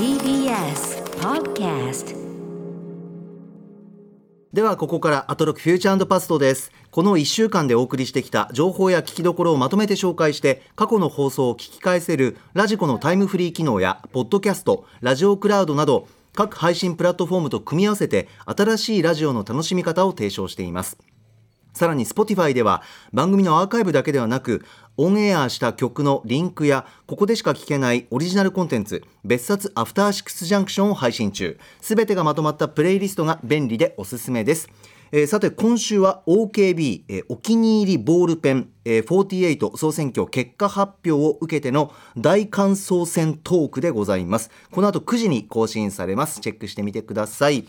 TBS Podcast ではここからアトロックフューチャーパストです。この1週間でお送りしてきた情報や聞きどころをまとめて紹介して過去の放送を聞き返せるラジコのタイムフリー機能やポッドキャストラジオクラウドなど各配信プラットフォームと組み合わせて新しいラジオの楽しみ方を提唱しています。さらに Spotify では番組のアーカイブだけではなくオンエアした曲のリンクやここでしか聞けないオリジナルコンテンツ別冊アフターシックスジャンクションを配信中。すべてがまとまったプレイリストが便利でおすすめです。えーさて今週は OKB、えーお気に入りボールペン、えー48総選挙結果発表を受けての大感想戦トークでございます。この後9時に更新されます。チェックしてみてください。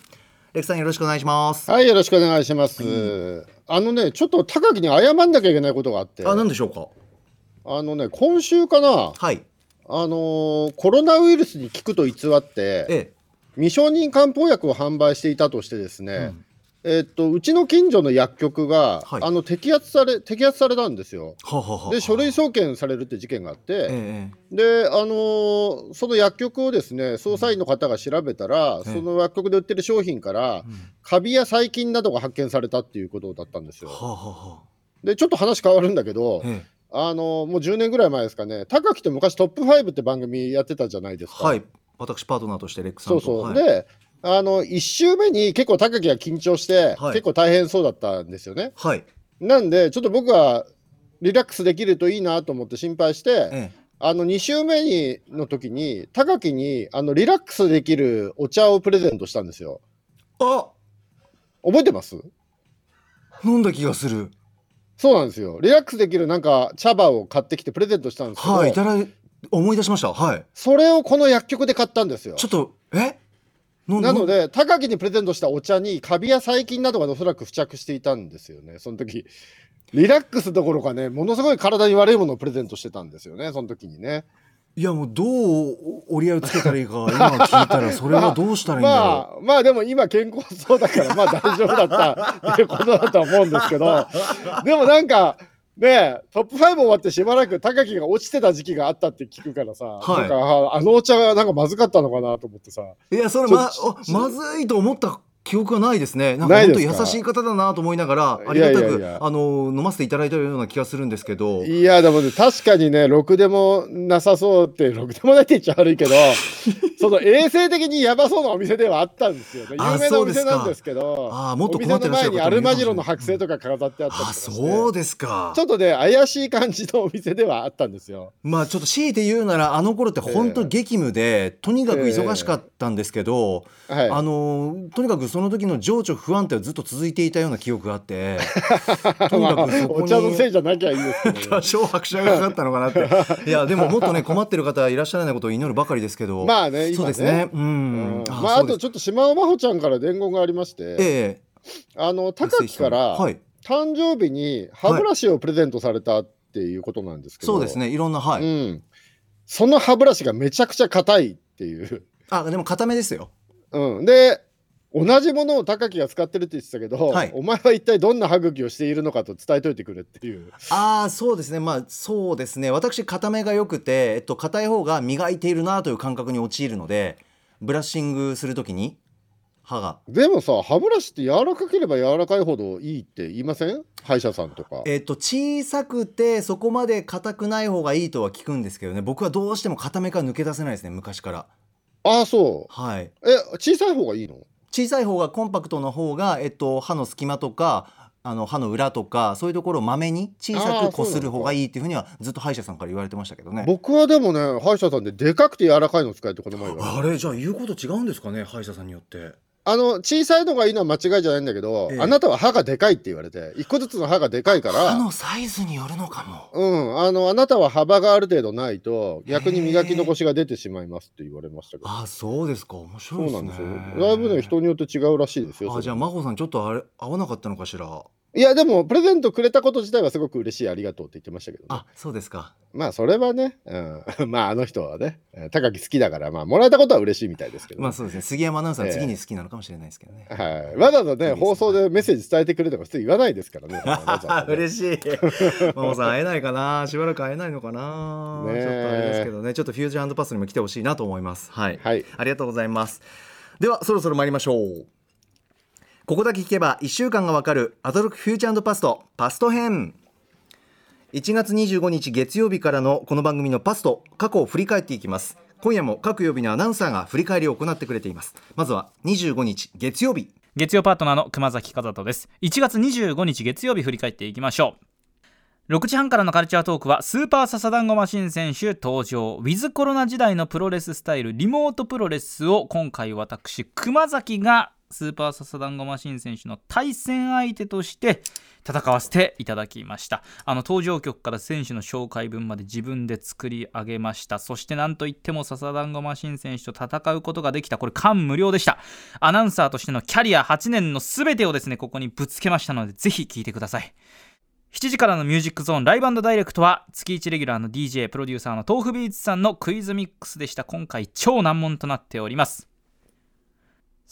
レクさんよろしくお願いします。はい、よろしくお願いします。あのね、ちょっと高木に謝んなきゃいけないことがあって、ああ何でしょうか？のね、今週かな、はい。あのーコロナウイルスに効くと偽って、え未承認漢方薬を販売していたとしてですね、えっとうちの近所の薬局が、はい。あの摘発され摘発されたんですよ。はははで書類送検されるって事件があって、ええであのーその薬局をですね捜査員の方が調べたら、ええ。その薬局で売ってる商品から、カビや細菌などが発見されたっていうことだったんですよ。はあはあはあ。でちょっと話変わるんだけど、ええあのもう10年ぐらい前ですかね。高木と昔トップ5って番組やってたじゃないですか。はい。私パートナーとしてレックさんと。そうそう、はい。であの1週目に結構高木が緊張して、はい。結構大変そうだったんですよね。はい。なんでちょっと僕はリラックスできるといいなと思って心配して、ええ。あの2週目にの時に高木にあのリラックスできるお茶をプレゼントしたんですよ。あ！覚えてます？飲んだ気がするそうなんですよ。リラックスできるなんか茶葉を買ってきてプレゼントしたんですけど、はいいただい思い出しました。はい。それをこの薬局で買ったんですよ。ちょっとえ？ななので高木にプレゼントしたお茶にカビや細菌などがおそらく付着していたんですよね。その時リラックスどころかねものすごい体に悪いものをプレゼントしてたんですよねその時にねいやもうどう折り合いをつけたらいいか今聞いたらそれはどうしたらいいんだろ まあまあでも今健康そうだからまあ大丈夫だったっていうことだとは思うんですけど。でもなんかねトップ5終わってしばらく高木が落ちてた時期があったって聞くからさ、はい。なんかああのお茶がなんかまずかったのかなと思ってさ。ういやそれままずいと思った記憶がないですね。なんか本当優しい方だなと思いながらありがたくあの飲ませていただいたような気がするんですけど。いやでもね確かにねろくでもなさそうってろくでもないって言っちゃ悪いけど その衛生的にやばそうなお店ではあったんですよね。あ有名なお店なんですけどあーもっとお店困っての前にらっしゃる方もいるアルマジロの剥製とか飾ってあったあそうですか。ちょっとね怪しい感じのお店ではあったんですよ。まあちょっと強いて言うならあの頃って本当激務で、とにかく忙しかったんですけど、はい。あのとにかくその時の情緒不安定はずっと続いていたような記憶があって とにかまあくそこにお茶のせいじゃなきゃいいですけど、多ね、少拍車がかかったのかなって。いやでももっとね困ってる方いらっしゃらないことを祈るばかりですけど。まあねそうですね。ううん。んまああとちょっと島尾真帆ちゃんから伝言がありまして、ええ。あの高木から、はい。誕生日に歯ブラシをプレゼントされたっていうことなんですけど、そうですね。いろんなはい、うん、その歯ブラシがめちゃくちゃ硬いっていう、あでも固めですよ。うん、で同じものを高木が使ってるって言ってたけど、はい。お前は一体どんな歯茎をしているのかと伝えといてくれっていう。ああそうですね。まあそうですね。私固めが良くて、えっと、硬い方が磨いているなという感覚に陥るのでブラッシングするときに歯が。でもさ歯ブラシって柔らかければ柔らかいほどいいって言いません？歯医者さんとか。えっと小さくてそこまで硬くない方がいいとは聞くんですけどね。僕はどうしても硬めから抜け出せないですね昔から。ああそう。はい。え小さい方がいいの？小さい方がコンパクトな方が、えっと、歯の隙間とかあの歯の裏とかそういうところをまめに小さくこする方がいいっていうふうにはずっと歯医者さんから言われてましたけどね。僕はでもね歯医者さんででかくて柔らかいの使えってこの前あれじゃあ言うこと違うんですかね歯医者さんによってあの小さいのがいいのは間違いじゃないんだけど、ええ。あなたは歯がでかいって言われて一個ずつの歯がでかいから。歯のサイズによるのかも。うん、あのあなたは幅がある程度ないと逆に磨き残しが出てしまいますって言われましたけど。あそうですか。面白いうですね。そなんですよ。だいぶね人によって違うらしいですよあじゃあ真帆さんちょっとあれ合わなかったのかしら？いや、でも、プレゼントくれたこと自体はすごく嬉しい、ありがとうって言ってましたけど、ね、あそうですかまあ、それはね、うん、まあ、あの人はね、えー高木好きだから、まあ、もらえたことは嬉しいみたいですけど、まあそうですね杉山アナウンサーは次に好きなのかもしれないですけどね、はい、わざわざね、放送でメッセージ伝えてくれとか普通言わないですからね。ね嬉しい。マモさん会えないかな。しばらく会えないのかな。ねえちょっとあれですけどね。ちょっとフュージョンパスにも来てほしいなと思います。はい。はいありがとうございます。ではそろそろ参りましょう。ここだけ聞けば1週間がわかるアトロックフューチャーパストパスト編。1月25日月曜日からのこの番組のパスト過去を振り返っていきます。今夜も各曜日のアナウンサーが振り返りを行ってくれています。まずは25日月曜日。月曜パートナーの熊崎和人です1月25日月曜日振り返っていきましょう6時半からのカルチャートークはスーパーササダンゴマシン選手登場ウィズコロナ時代のプロレススタイルリモートプロレスを今回私熊崎がスーパーササダンゴマシン選手の対戦相手として戦わせていただきました。あの登場曲から選手の紹介文まで自分で作り上げました。そしてなんといってもササダンゴマシン選手と戦うことができた。これ感無量でした。アナウンサーとしてのキャリア8年の全てをですねここにぶつけましたのでぜひ聴いてください。7時からのミュージックゾーンライブダイレクトは月1レギュラーの DJ プロデューサーの豆腐ビーツさんのクイズミックスでした。今回超難問となっております。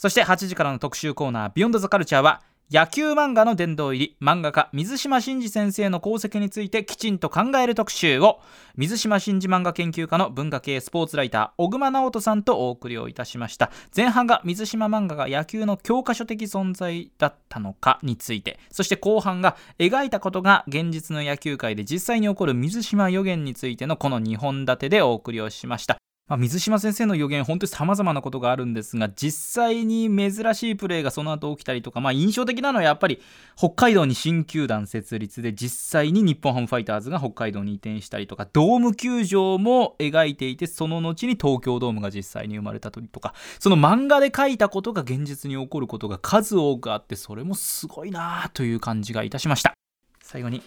そして8時からの特集コーナービヨンドザカルチャーは野球漫画の殿堂入り漫画家水島真司先生の功績についてきちんと考える特集を水島真司漫画研究家の文化系スポーツライター小熊直人さんとお送りをいたしました。前半が水島漫画が野球の教科書的存在だったのかについてそして後半が描いたことが現実の野球界で実際に起こる水島予言についてのこの2本立てでお送りをしました。まあ、水島先生の予言本当に様々なことがあるんですが実際に珍しいプレーがその後起きたりとか、まあ、印象的なのはやっぱり北海道に新球団設立で実際に日本ハムファイターズが北海道に移転したりとかドーム球場も描いていてその後に東京ドームが実際に生まれたりとかその漫画で書いたことが現実に起こることが数多くあってそれもすごいなあという感じがいたしました。最後に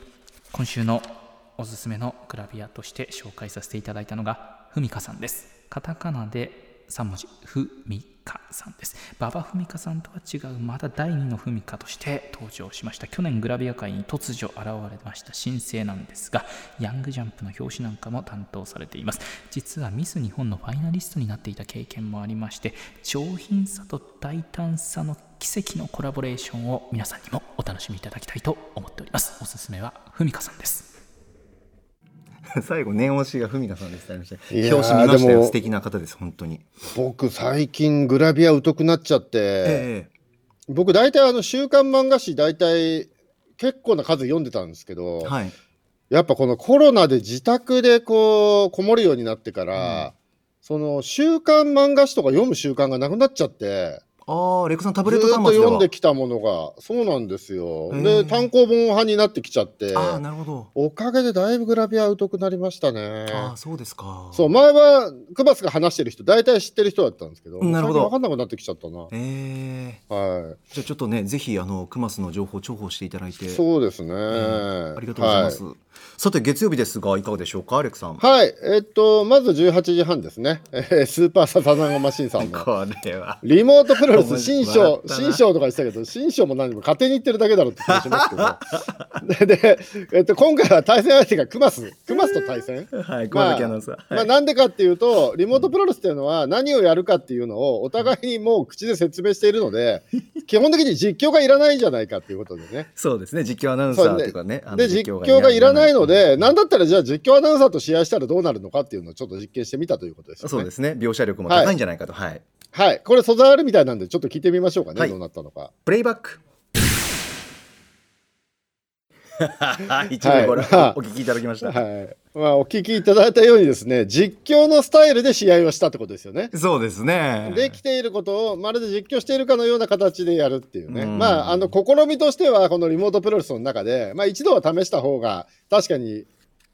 今週のおすすめのグラビアとして紹介させていただいたのがふみかさんです。カタカナで3文字ふみかさんです。馬場ふみかさんとは違うまだ第2のふみかとして登場しました。去年グラビア界に突如現れました。新星なんですがヤングジャンプの表紙なんかも担当されています。実はミス日本のファイナリストになっていた経験もありまして上品さと大胆さの奇跡のコラボレーションを皆さんにもお楽しみいただきたいと思っております。おすすめはふみかさんです。最後念押しがふみかさんでした。表紙見ましたよ。素敵な方です本当に。僕、最近グラビア疎くなっちゃって、え僕、大体あの週刊漫画誌、大体結構な数読んでたんですけど、えはい。やっぱこのコロナで自宅でこう、こもるようになってから、その週刊漫画誌とか読む習慣がなくなっちゃって、ああレクさんタブレット端末では。読んできたものが、そうなんですよ。で、単行本派になってきちゃって、ああなるほど。おかげでだいぶグラビア疎くなりましたね。ああそうですか。そう、前はクバスが話してる人、大体知ってる人だったんですけど、なるほど。分かんなくなってきちゃったな。ええはじゃあちょっとねぜひあのクマスの情報重宝していただいて。い。そうですね。ありがとうございます、さて月曜日ですがいかがでしょうかアレクさんはい。はい。えっと、まず18時半ですね。えースーパーサザナゴマシンさんの。これはリモートプロレス新笑章新章とか言ってたけど、新章も何も勝手に言ってるだけだろって気がしますけど。でで、えっと、今回は対戦相手がクマス、クマスと対戦。はいまあ熊崎アナウンサー、まあ、はいなんでかっていうと、リモートプロレスっていうのは何をやるかっていうのをお互いにもう口で説明しているので、基本的に実況がいらないんじゃないかっていうことでね。そうですね実況アナウンサーかねで、実況がいらないので、なんだったらじゃあ実況アナウンサーと試合したらどうなるのかっていうのをちょっと実験してみたということですよね。そうですね描写力も高いんじゃないかとはい、はい。これ素材あるみたいなんで、ちょっと聞いてみましょうかね、はいどうなったのか。プレイバック一部これ、はい お聞きいただきました、はい。まあ、お聞きいただいたようにですね、実況のスタイルで試合をしたってことですよね。そうですね。できていることをまるで実況しているかのような形でやるっていうね、うん。まあ、あの試みとしては、このリモートプロレスの中で、まあ、一度は試した方が確かに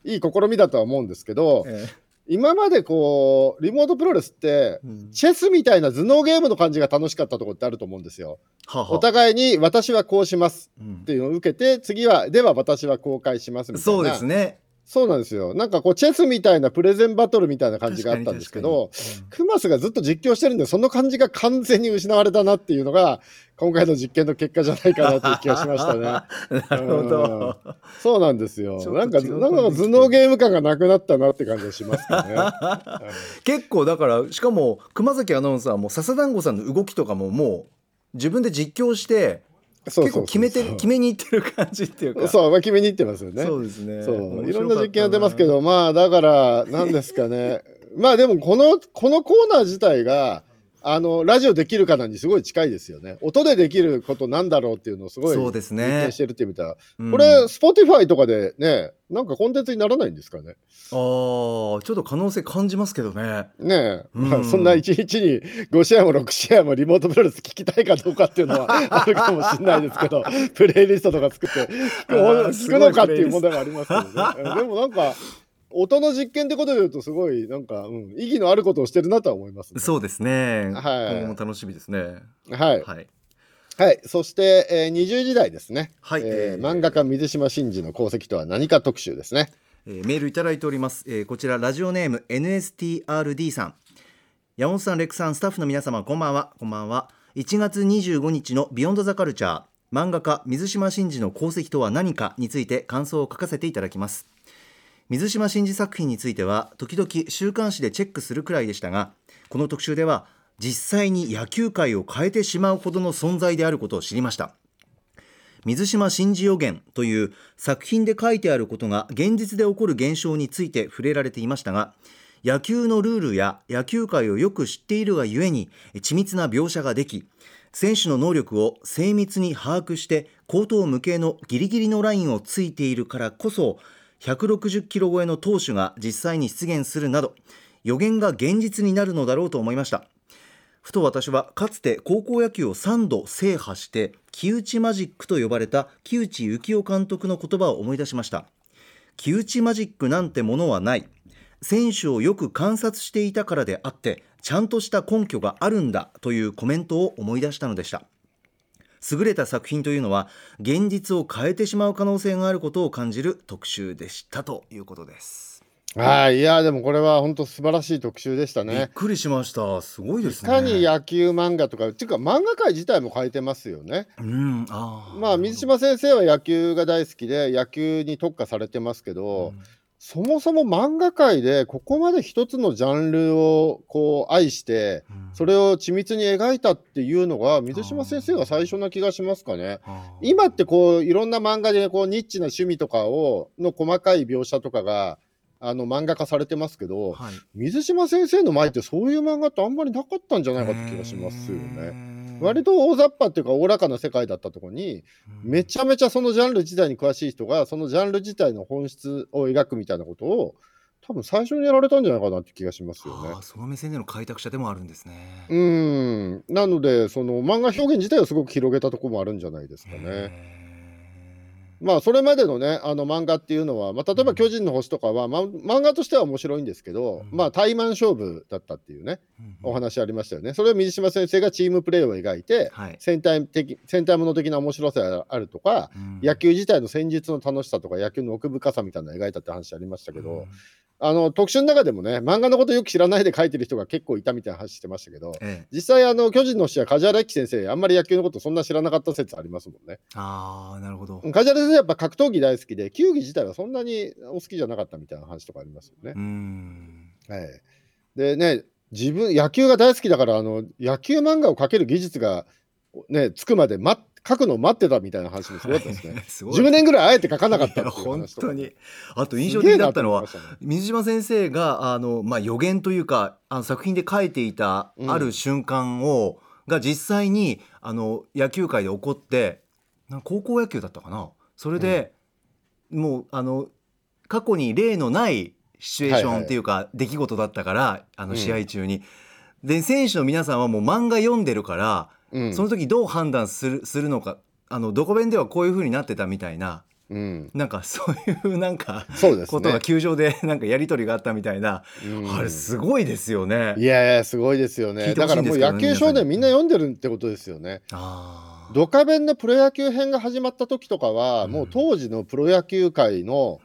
いい試みだとは思うんですけど、え今までこう、リモートプロレスってチェスみたいな頭脳ゲームの感じが楽しかったところってあると思うんですよ。ははお互いに私はこうしますうんっていうのを受けて、次は、では私は公開しますみたいな。そうですねそうなんですよ。なんかこうチェスみたいなプレゼンバトルみたいな感じがあったんですけど、クマスがずっと実況してるんで、その感じが完全に失われたなっていうのが、今回の実験の結果じゃないかなという気がしましたね。なるほど。そうなんですよなんか、なんか頭脳ゲーム感がなくなったなって感じがしますかね。は い結構だからしかも熊崎アナウンサーも笹団子さんの動きとかももう自分で実況して結構決めてる 決めにいってる感じっていうか。そう、まあ、決めにいってますよね。そうですね。そう。いろんな実験やってますけど、まあだから、なんですかね、まあでもこの、このコーナー自体が、あのラジオできるかなにすごい近いですよね。音でできることなんだろうっていうのをすごいそうですね。してるってみたら、うん。これ、Spotify とかでね、なんかコンテンツにならないんですかね。あーちょっと可能性感じますけどね。ねえ、うん。まあ、そんな1日に5試合も6試合もリモートプロレス聞きたいかどうかっていうのは あるかもしれないですけど、プレイリストとか作って聞くのかっていう問題がありますけどね。でもなんか、音の実験ってことで言うと、すごいなんか、うん、意義のあることをしてるなとは思います、ね。そうですね。はい。今後も楽しみですね。はい。はい。はい。そして、えー、20時代ですね。はい。えー漫画家水島新司の功績とは何か特集ですね。えーメールいただいております、えーこちらラジオネーム NSTRD さん。山本さんレックさんスタッフの皆様こんばんは。こんばんは。1月25日のビヨンドザカルチャー漫画家水島新司の功績とは何かについて感想を書かせていただきます水島新司作品については時々週刊誌でチェックするくらいでしたがこの特集では実際に野球界を変えてしまうほどの存在であることを知りました。水島新司予言という作品で書いてあることが現実で起こる現象について触れられていましたが野球のルールや野球界をよく知っているがゆえに緻密な描写ができ選手の能力を精密に把握して高等無形のギリギリのラインをついているからこそ160キロ超えの投手が実際に出現するなど予言が現実になるのだろうと思いました。ふと私はかつて高校野球を3度制覇して木内マジックと呼ばれた木内幸雄監督の言葉を思い出しました。木内マジックなんてものはない。選手をよく観察していたからであってちゃんとした根拠があるんだというコメントを思い出したのでした。優れた作品というのは現実を変えてしまう可能性があることを感じる特集でしたということです、はい。いや、でもこれは本当素晴らしい特集でしたびっね。くりしましたすごいですねいかに野球漫画とか、っていうか漫画界自体も変えてますよね。うんあーまあ、水島先生は野球が大好きで、野球に特化されてますけど、そもそも漫画界でここまで一つのジャンルをこう愛して、うん。それを緻密に描いたっていうのが水島先生が最初な気がしますかね。今ってこういろんな漫画でこうニッチな趣味とかをの細かい描写とかがあの漫画化されてますけど、はい。水島先生の前ってそういう漫画ってあんまりなかったんじゃないかって気がしますよね。割と大雑把っていうかおおらかな世界だったところにめちゃめちゃそのジャンル自体に詳しい人がそのジャンル自体の本質を描くみたいなことを多分最初にやられたんじゃないかなって気がしますよね。その目線での開拓者でもあるんですね。うーん。なのでその漫画表現自体をすごく広げたところもあるんじゃないですかね。へまあそれまでのねあの漫画っていうのは、まあ、例えば「巨人の星」とかは、ま、漫画としては面白いんですけど、うん。まあ対マン勝負だったっていうねーお話ありましたよね。それを水島先生がチームプレーを描いてはい。戦隊的戦隊もの的な面白さがあるとかうん。野球自体の戦術の楽しさとか野球の奥深さみたいなのを描いたって話ありましたけど、うんあの特集の中でもね漫画のことよく知らないで書いてる人が結構いたみたいな話してましたけどええ、実際あの巨人の星は梶原一騎先生あんまり野球のことそんな知らなかった説ありますもんね。ああなるほど。梶原先生やっぱ格闘技大好きで球技自体はそんなにお好きじゃなかったみたいな話とかありますよねう。ん。はい、でね自分野球が大好きだからあの野球漫画を描ける技術がねつくまで待っ書くのを待ってたみたいな話もすごかったですね。すごい。10年ぐらいあえて書かなかったっていう本当に。あと印象的だったのはね水島先生があのまあ予言というかあの作品で書いていたうんある瞬間を、が実際にあの野球界で起こって高校野球だったかな？それで、もうあの過去に例のないシチュエーションっていうか、出来事だったからあのうん試合中に。で選手の皆さんはもう漫画読んでるから、うんその時どう判断するするのかあのどこ弁ではこういう風になってたみたいなうん、なんかそういうなんかそうですことがね。球場でなんかやり取りがあったみたいな、うんあれすごいですよね。いやいやすごいですよね。聞いてだからもう野球少年みんな読んでるってことですよね。ドカベンのプロ野球編が始まった時とかは、うんもう当時のプロ野球界の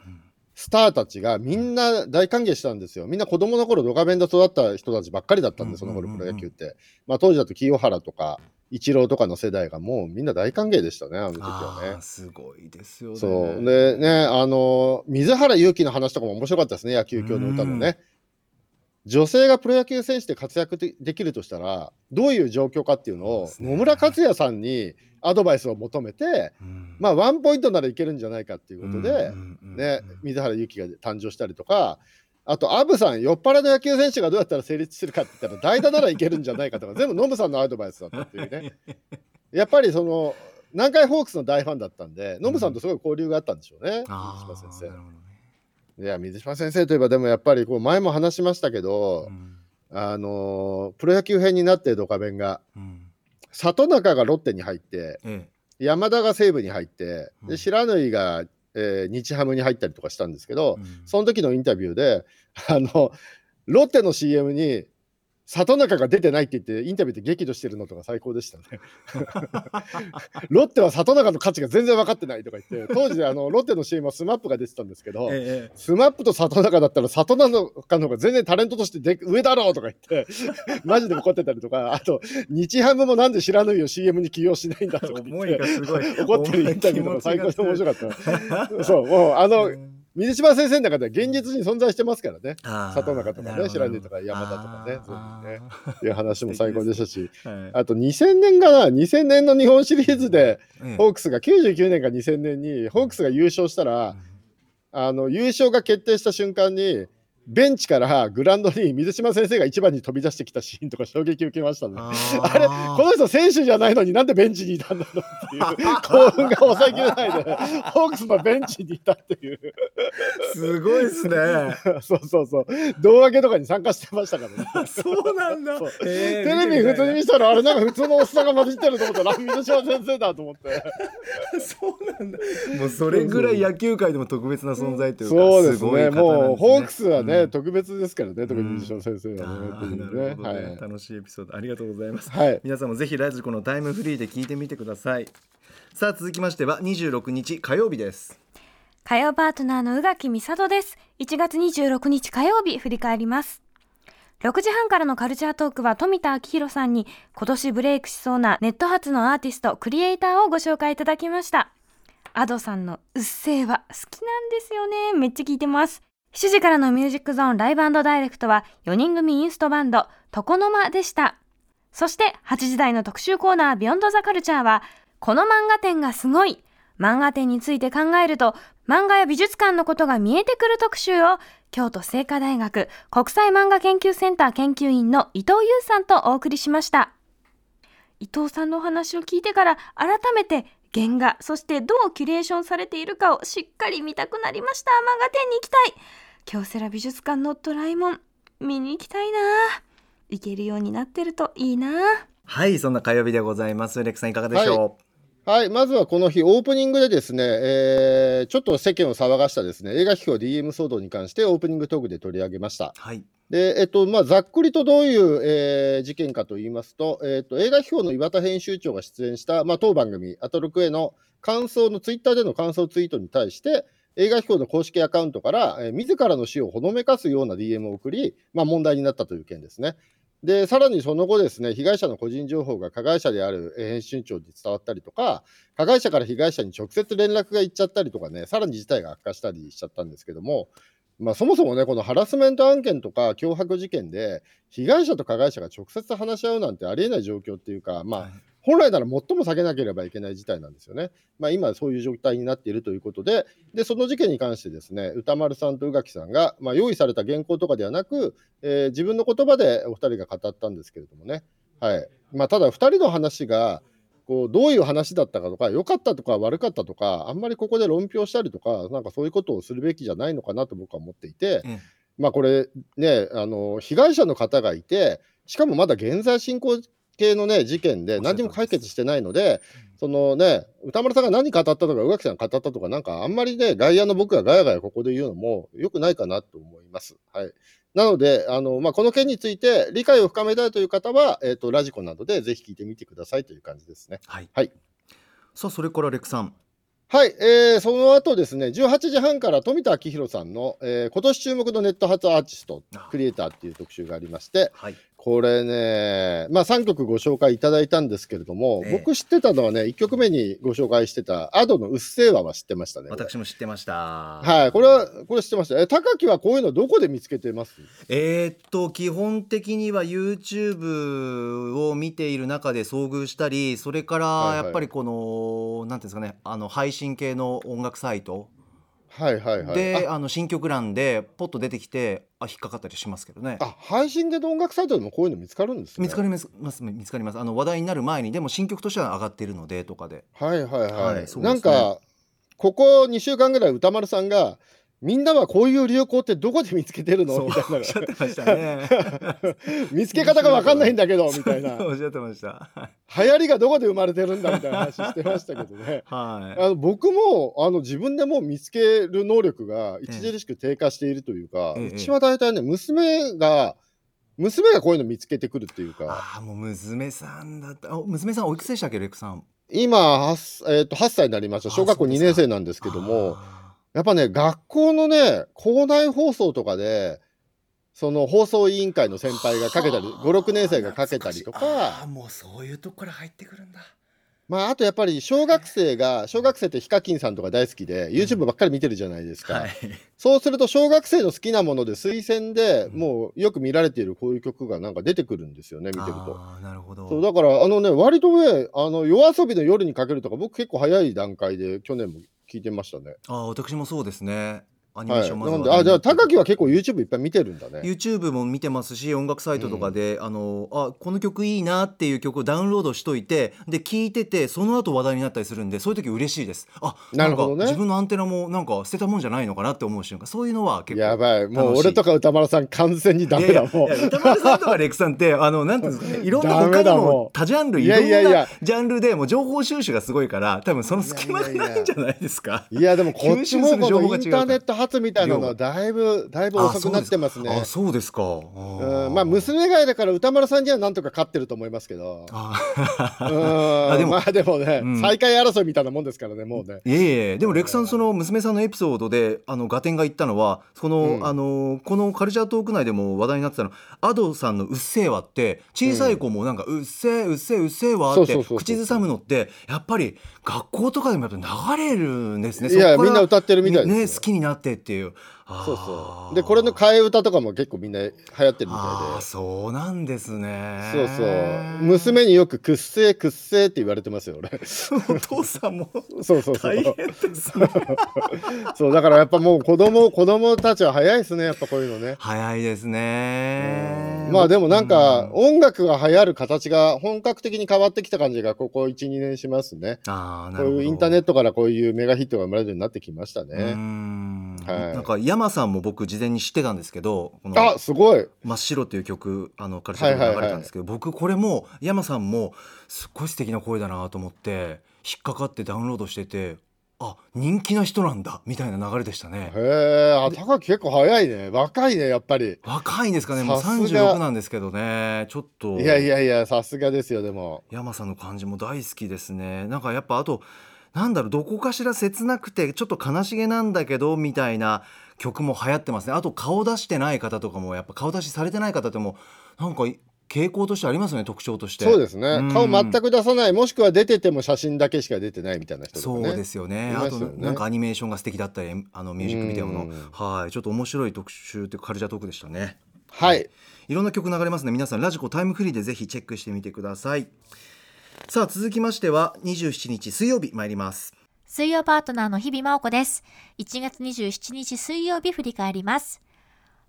スターたちがみんな大歓迎したんですよ。みんな子供の頃ドカベンで育った人たちばっかりだったんで、その頃プロ野球って。まあ当時だと清原とか、イチローとかの世代がもうみんな大歓迎でしたね、あの時はね。すごいですよね。そう。でね、あの、水原勇気の話とかも面白かったですね、野球教の歌のね。女性がプロ野球選手で活躍でできるとしたら、どういう状況かっていうのを、ね野村克也さんにアドバイスを求めて、うんまあ、ワンポイントならいけるんじゃないかっていうことで、ね、水原勇気が誕生したりとか、あと、アブさん、酔っ払いの野球選手がどうやったら成立するかって言ったら、代打ならいけるんじゃないかとか、全部ノブさんのアドバイスだったっていうね。やっぱりその、南海ホークスの大ファンだったんで、ノブさんとすごい交流があったんでしょうね、あ水島先生。いや、水島先生といえば、でもやっぱりこう前も話しましたけど、うん。あのープロ野球編になってドカベンが、うん。里中がロッテに入って、え山田が西武に入って、うん。で不知火が、えー日ハムに入ったりとかしたんですけど、えうん。その時のインタビューで、あの、ロッテの CM に、里中が出てないって言って、インタビューで激怒してるのとか最高でしたね。ロッテは里中の価値が全然分かってないとか言って、当時、あの、ロッテの CM は SMAP が出てたんですけど、ええスマップと里中だったら里中の方が全然タレントとしてで上だろうとか言って、マジで怒ってたりとか、あと、日ハムもなんで知らぬいを CM に起用しないんだとか言って思いが。すごい怒ってるインタビューとか最高に面白かった。そう、もうああの、水島先生の中では現実に存在してますからね。里里中とかね白根とか山田とかね。全部ねっていう話も最高でしたし、あと2000年かな、2000年の日本シリーズで、ホークスが99年か2000年に、ホークスが優勝したら、あの優勝が決定した瞬間に、ベンチからグラウンドに水島先生が一番に飛び出してきたシーンとか衝撃受けましたね。あれ、この人選手じゃないのになんでベンチにいたんだろうっていう興奮が抑えきれないで、ホークスのベンチにいたっていう。すごいですね。そうそうそう。胴上げとかに参加してましたからね。そうなんだ。テテレビ普通に見てたら、あれなんか普通のおっさんが混じってると思ったら、水島先生だと思って。そうなんだ。もうそれぐらい野球界でも特別な存在というか。そうですね。すもう、ホークスはね、うん特別ですからね、特に水島先生あはね。ねね。楽しいエピソードありがとうございます。はい。はい。皆さんもぜひラジコのタイムフリーで聞いてみてください。さあ続きましては26日火曜日です。火曜パートナーの宇垣美里です。1月26日火曜日振り返ります。6時半からのカルチャートークは富田明宏さんに今年ブレイクしそうなネット発のアーティスト、クリエイターをご紹介いただきました。アドさんのうっせぇは好きなんですよね。めっちゃ聞いてます。7時からのミュージックゾーンライブダイレクトは4人組インストバンド、床の間でした。そして8時台の特集コーナービヨンドザカルチャーはこの漫画展がすごい。漫画展について考えると漫画や美術館のことが見えてくる特集を京都精華大学国際漫画研究センター研究員の伊藤優さんとお送りしました。伊藤さんのお話を聞いてから改めて原画そしてどうキュレーションされているかをしっかり見たくなりました。漫画展に行きたい。京セラ美術館のドラえもん見に行きたいな行けるようになってるといいなはいそんな火曜日でございます。レックさんいかがでしょはい、まずはこの日、オープニングでですね、えーちょっと世間を騒がしたですね、映画批評 DM 騒動に関してオープニングトークで取り上げました。う。はい。で、えっと、まあ、ざっくりとどういう、えー事件かと言いますと、えっと、映画批評の岩田編集長が出演した、まあ、当番組、アトロクへの感想の、ツイッターでの感想ツイートに対して、映画飛行の公式アカウントから、えー自らの死をほのめかすような DM を送り、まあ、問題になったという件ですね。で、さらにその後ですね、被害者の個人情報が加害者である編集長に伝わったりとか、加害者から被害者に直接連絡がいっちゃったりとかね、さらに事態が悪化したりしちゃったんですけども、まあ、そもそもね、このハラスメント案件とか脅迫事件で、被害者と加害者が直接話し合うなんてありえない状況っていうか、まあ、はい。本来なら最も避けなければいけない事態なんですよね。まあ、今、そういう状態になっているということで、でその事件に関してですね、歌丸さんと宇垣さんが、まあ、用意された原稿とかではなく、えー自分の言葉でお二人が語ったんですけれどもね、はい。まあ、ただ、二人の話が、こうどういう話だったかとか、良かったとか悪かったとか、あんまりここで論評したりとか、なんかそういうことをするべきじゃないのかなと僕は思っていて、ええまあこれね、あの被害者の方がいて、しかもまだ現在進行形のね、事件で何にも解決してないので、そのね、歌丸さんが何語ったとか、宇垣さんが語ったとか、なんかあんまりね、外野の僕がガヤガヤここで言うのも良くないかなと思います。はい。なので、あのまあ、この件について理解を深めたいという方は、えっ、と、ラジコなどでぜひ聞いてみてくださいという感じですね。はい。はい。さあそれからレックさん。はい、えーその後ですね、18時半から富田明宏さんの、えー今年注目のネット発アーティスト、クリエイターっていう特集がありまして、はいこれね、まあ3曲ご紹介いただいたんですけれども、ええ僕知ってたのはね、1曲目にご紹介してた、アドのうっせぇわは知ってましたね。私も知ってましたはい、これは、これ知ってました。え、高木はこういうのどこで見つけてます？えーっと基本的には YouTube を見ている中で遭遇したりそれからはいはいやっぱりこの、なんていうんですかねあの配信系の音楽サイトはいはいはい。で、あの新曲欄でポッと出てきてあ引っかかったりしますけどねあ、あ配信での音楽サイトでもこういうの見つかるんですね。見つかります見つかりますあの話題になる前にでも新曲としては上がっているのでとかではいはいはい。はいねなんか、ここ2週間ぐらい歌丸さんが、みんなはこういう流行ってどこで見つけてるの？みたいな。おっしゃってましたね。見つけ方が分かんないんだけどみたいな。おっしゃってました。流行りがどこで生まれてるんだみたいな話してましたけどね。はい。あの僕もあの自分でもう見つける能力が著しく低下しているというか、ええうちは大体ね娘が娘がこういうの見つけてくるっていうか。ああもう娘さんだった。あ娘さんおいくつでしたっけレックさん？今 8,、えー、と8歳になりました。小学校2あそうですか年生なんですけどもあやっぱね学校のね校内放送とかでその放送委員会の先輩がかけたりはあ。56年生がかけたりとか。ーもうそういうとこから入ってくるんだ。まああとやっぱり小学生が小学生ってヒカキンさんとか大好きで YouTube ばっかり見てるじゃないですか、はい。そうすると小学生の好きなもので推薦でもうよく見られているこういう曲がなんか出てくるんですよね見てると。なるほど。そうだからあのね割とねあの夜遊びの夜にかけるとか僕結構早い段階で去年も聞いてましたね。ああ私もそうですねアニメはい、ーションまずなんであじゃあ高木は結構 YouTube いっぱい見てるんだね。YouTube も見てますし音楽サイトとかで、あのあこの曲いいなっていう曲をダウンロードしといてで聴いててその後話題になったりするんでそういう時嬉しいです。あなるほどね。自分のアンテナもなんか捨てたもんじゃないのかなって思う瞬間そういうのは結構やばい。もう俺とか歌丸さん完全にダメだもう。いやいや歌丸さんとかレクさんってあのなんていうんですかね いろんな他にだも多ジャンルいいろんなジャンルでもう情報収集がすごいから多分その隙間がないんじゃないですか？いやでもこっちもこのインターネット発みたいなのはだいぶだいぶ遅くなってますね。あ。そうですか。あうんまあ娘がいだから歌丸さんにはなんとか勝ってると思いますけど。あうん。あでも。まあでもね、うん。最下位争いみたいなもんですからねもうね。いえいえ。でもレクさんその娘さんのエピソードであのガテンが言ったのはその、うん。あのこのカルチャートーク内でも話題になってたのアドさんの「うっせぇわ」って小さい子もなんか「うっせぇうっせぇうっせぇわ」って口ずさむのってやっぱり学校とかでもやっぱ流れるんですね。いやみんな歌ってるみたいですよ。ね好きになってっていう。そうそう。でこれの替え歌とかも結構みんな流行ってるみたいそうなんですね。で。そうそう。娘によくくっせーくっせーって言われてますよ俺。お父さんもそうそうそう大。変ですね。そうだからやっぱもう子供子供たちは早いですねやっぱこういうのね。早いですね。まあでもなんかうん音楽が流行る形が本格的に変わってきた感じがここ12年しますね。あーなるほどこういうインターネットからこういうメガヒットが生まれるようになってきましたね。んはいなんか山さんも僕事前に知ってたんですけどこのあすごい。真っ白っていう曲あのカルチャーで流れたんですけど、僕これも山さんもすっごい素敵な声だなと思って引っかかってダウンロードしててあ人気な人なんだみたいな流れでしたね。へえあ高木結構早いね。若いねやっぱり。若いんですかね。もうさすが。36なんですけどね。ちょっと。いやいやいやさすがですよでも。山さんの感じも大好きですね。なんかやっぱあとなんだろうどこかしら切なくてちょっと悲しげなんだけどみたいな曲も流行ってますね。あと顔出してない方とかもやっぱ顔出しされてない方ってもなんか傾向としてありますよね特徴として。そうですね。うん。顔全く出さない。もしくは出てても写真だけしか出てないみたいな人とかね。そうですよね。あとなんかアニメーションが素敵だったりあのミュージックビデオのうん。はい。ちょっと面白い特集というかカルチャートークでしたね。はい。い。ろんな曲流れますね。皆さんラジコタイムフリーでぜひチェックしてみてください。さあ続きましては27日水曜日参ります水曜パートナーの日々真央子です。1月27日水曜日振り返ります。